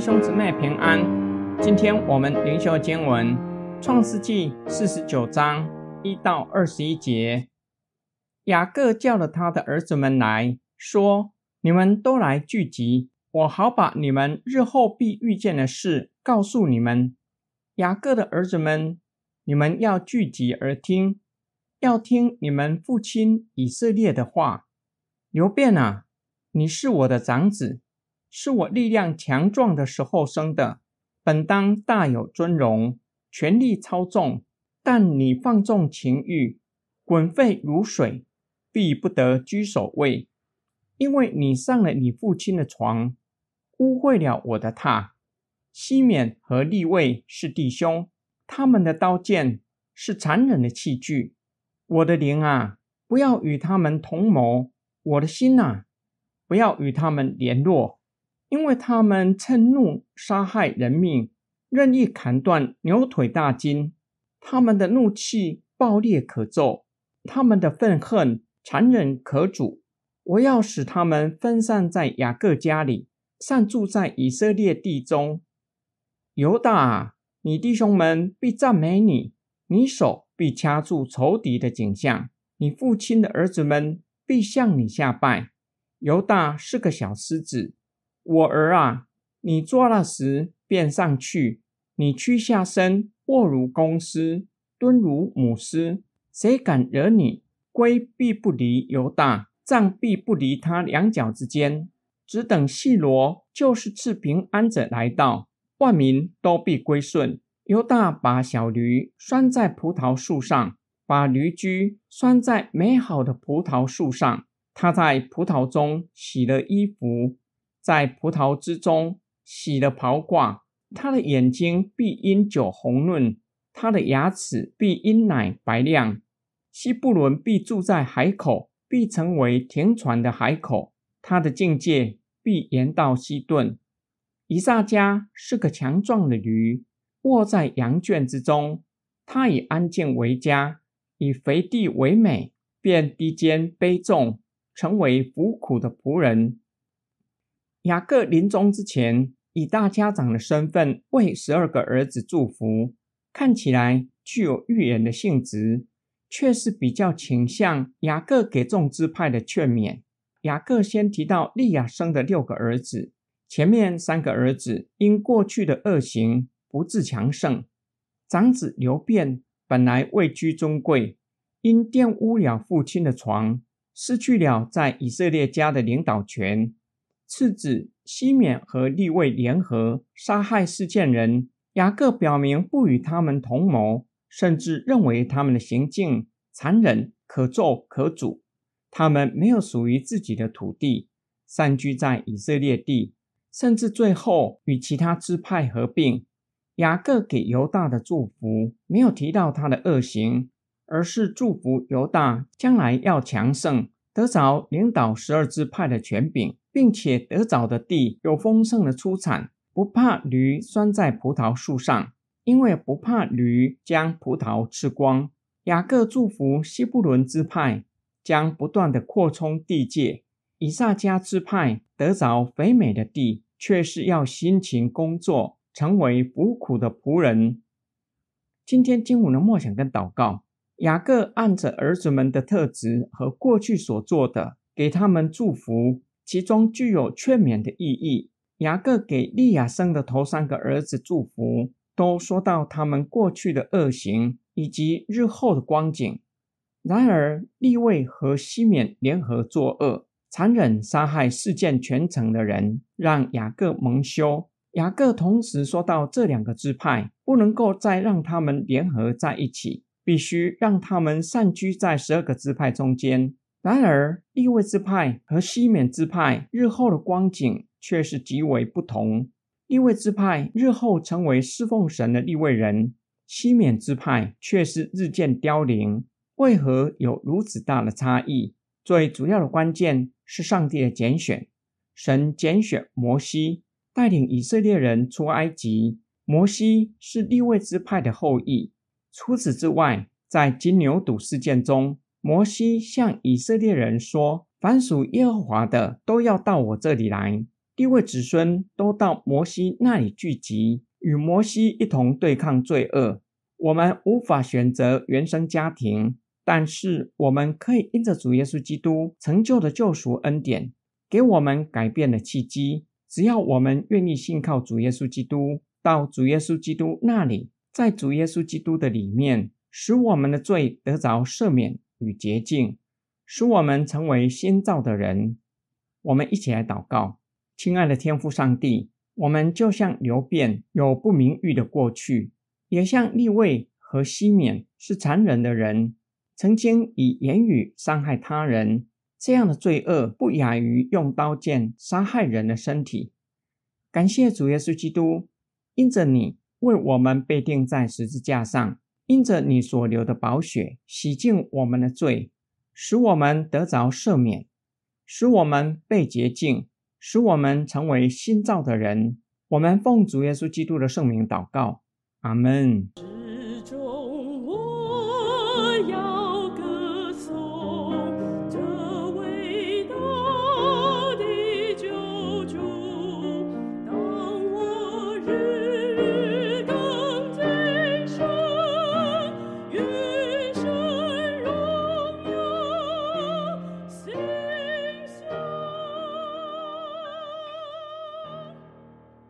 兄姊妹平安。今天我们灵修经文《创世纪》四十九章一到二十一节。雅各叫了他的儿子们来说：“你们都来聚集，我好把你们日后必遇见的事告诉你们。”雅各的儿子们，你们要聚集而听，要听你们父亲以色列的话。刘辩啊，你是我的长子。是我力量强壮的时候生的，本当大有尊荣，权力操纵。但你放纵情欲，滚沸如水，必不得居首位，因为你上了你父亲的床，污秽了我的榻。西缅和利位是弟兄，他们的刀剑是残忍的器具。我的灵啊，不要与他们同谋；我的心啊，不要与他们联络。因为他们趁怒杀害人命，任意砍断牛腿大筋，他们的怒气暴烈可咒，他们的愤恨残忍可阻。我要使他们分散在雅各家里，散住在以色列地中。犹大，你弟兄们必赞美你，你手必掐住仇敌的景象，你父亲的儿子们必向你下拜。犹大是个小狮子。我儿啊，你做了时便上去，你屈下身，卧如公狮，蹲如母狮。谁敢惹你？龟必不离犹大，杖必不离他两脚之间。只等细罗，就是赐平安者来到，万民都必归顺。犹大把小驴拴在葡萄树上，把驴驹拴在美好的葡萄树上。他在葡萄中洗了衣服。在葡萄之中洗了袍褂，他的眼睛必因酒红润，他的牙齿必因奶白亮。西布伦必住在海口，必成为停船的海口，他的境界必延到西顿。以撒家是个强壮的驴，卧在羊圈之中，他以安静为家，以肥地为美，便低肩悲重，成为服苦的仆人。雅各临终之前，以大家长的身份为十二个儿子祝福，看起来具有预言的性质，却是比较倾向雅各给众支派的劝勉。雅各先提到利亚生的六个儿子，前面三个儿子因过去的恶行不自强盛，长子刘辩本来位居尊贵，因玷污了父亲的床，失去了在以色列家的领导权。次子西缅和利位联合杀害事件人，雅各表明不与他们同谋，甚至认为他们的行径残忍、可咒可诅。他们没有属于自己的土地，散居在以色列地，甚至最后与其他支派合并。雅各给犹大的祝福没有提到他的恶行，而是祝福犹大将来要强盛，得着领导十二支派的权柄。并且得早的地有丰盛的出产，不怕驴拴在葡萄树上，因为不怕驴将葡萄吃光。雅各祝福西布伦支派将不断的扩充地界，以撒加支派得着肥美的地，却是要辛勤工作，成为服苦的仆人。今天经文的默想跟祷告，雅各按着儿子们的特质和过去所做的，给他们祝福。其中具有劝勉的意义。雅各给利亚生的头三个儿子祝福，都说到他们过去的恶行以及日后的光景。然而利位和西缅联合作恶，残忍杀害事件全城的人，让雅各蒙羞。雅各同时说到这两个支派不能够再让他们联合在一起，必须让他们散居在十二个支派中间。然而，利位之派和西缅之派日后的光景却是极为不同。利位之派日后成为侍奉神的利位人，西缅之派却是日渐凋零。为何有如此大的差异？最主要的关键是上帝的拣选。神拣选摩西，带领以色列人出埃及。摩西是利位之派的后裔。除此之外，在金牛犊事件中。摩西向以色列人说：“凡属耶和华的，都要到我这里来。”地位子孙都到摩西那里聚集，与摩西一同对抗罪恶。我们无法选择原生家庭，但是我们可以因着主耶稣基督成就的救赎恩典，给我们改变的契机。只要我们愿意信靠主耶稣基督，到主耶稣基督那里，在主耶稣基督的里面，使我们的罪得着赦免与洁净，使我们成为新造的人。我们一起来祷告。亲爱的天父上帝，我们就像流变有不名誉的过去，也像利位和西缅是残忍的人，曾经以言语伤害他人，这样的罪恶不亚于用刀剑杀害人的身体。感谢主耶稣基督，因着你为我们被钉在十字架上，因着你所流的宝血洗净我们的罪，使我们得着赦免，使我们被洁净。使我们成为新造的人。我们奉主耶稣基督的圣名祷告，阿门。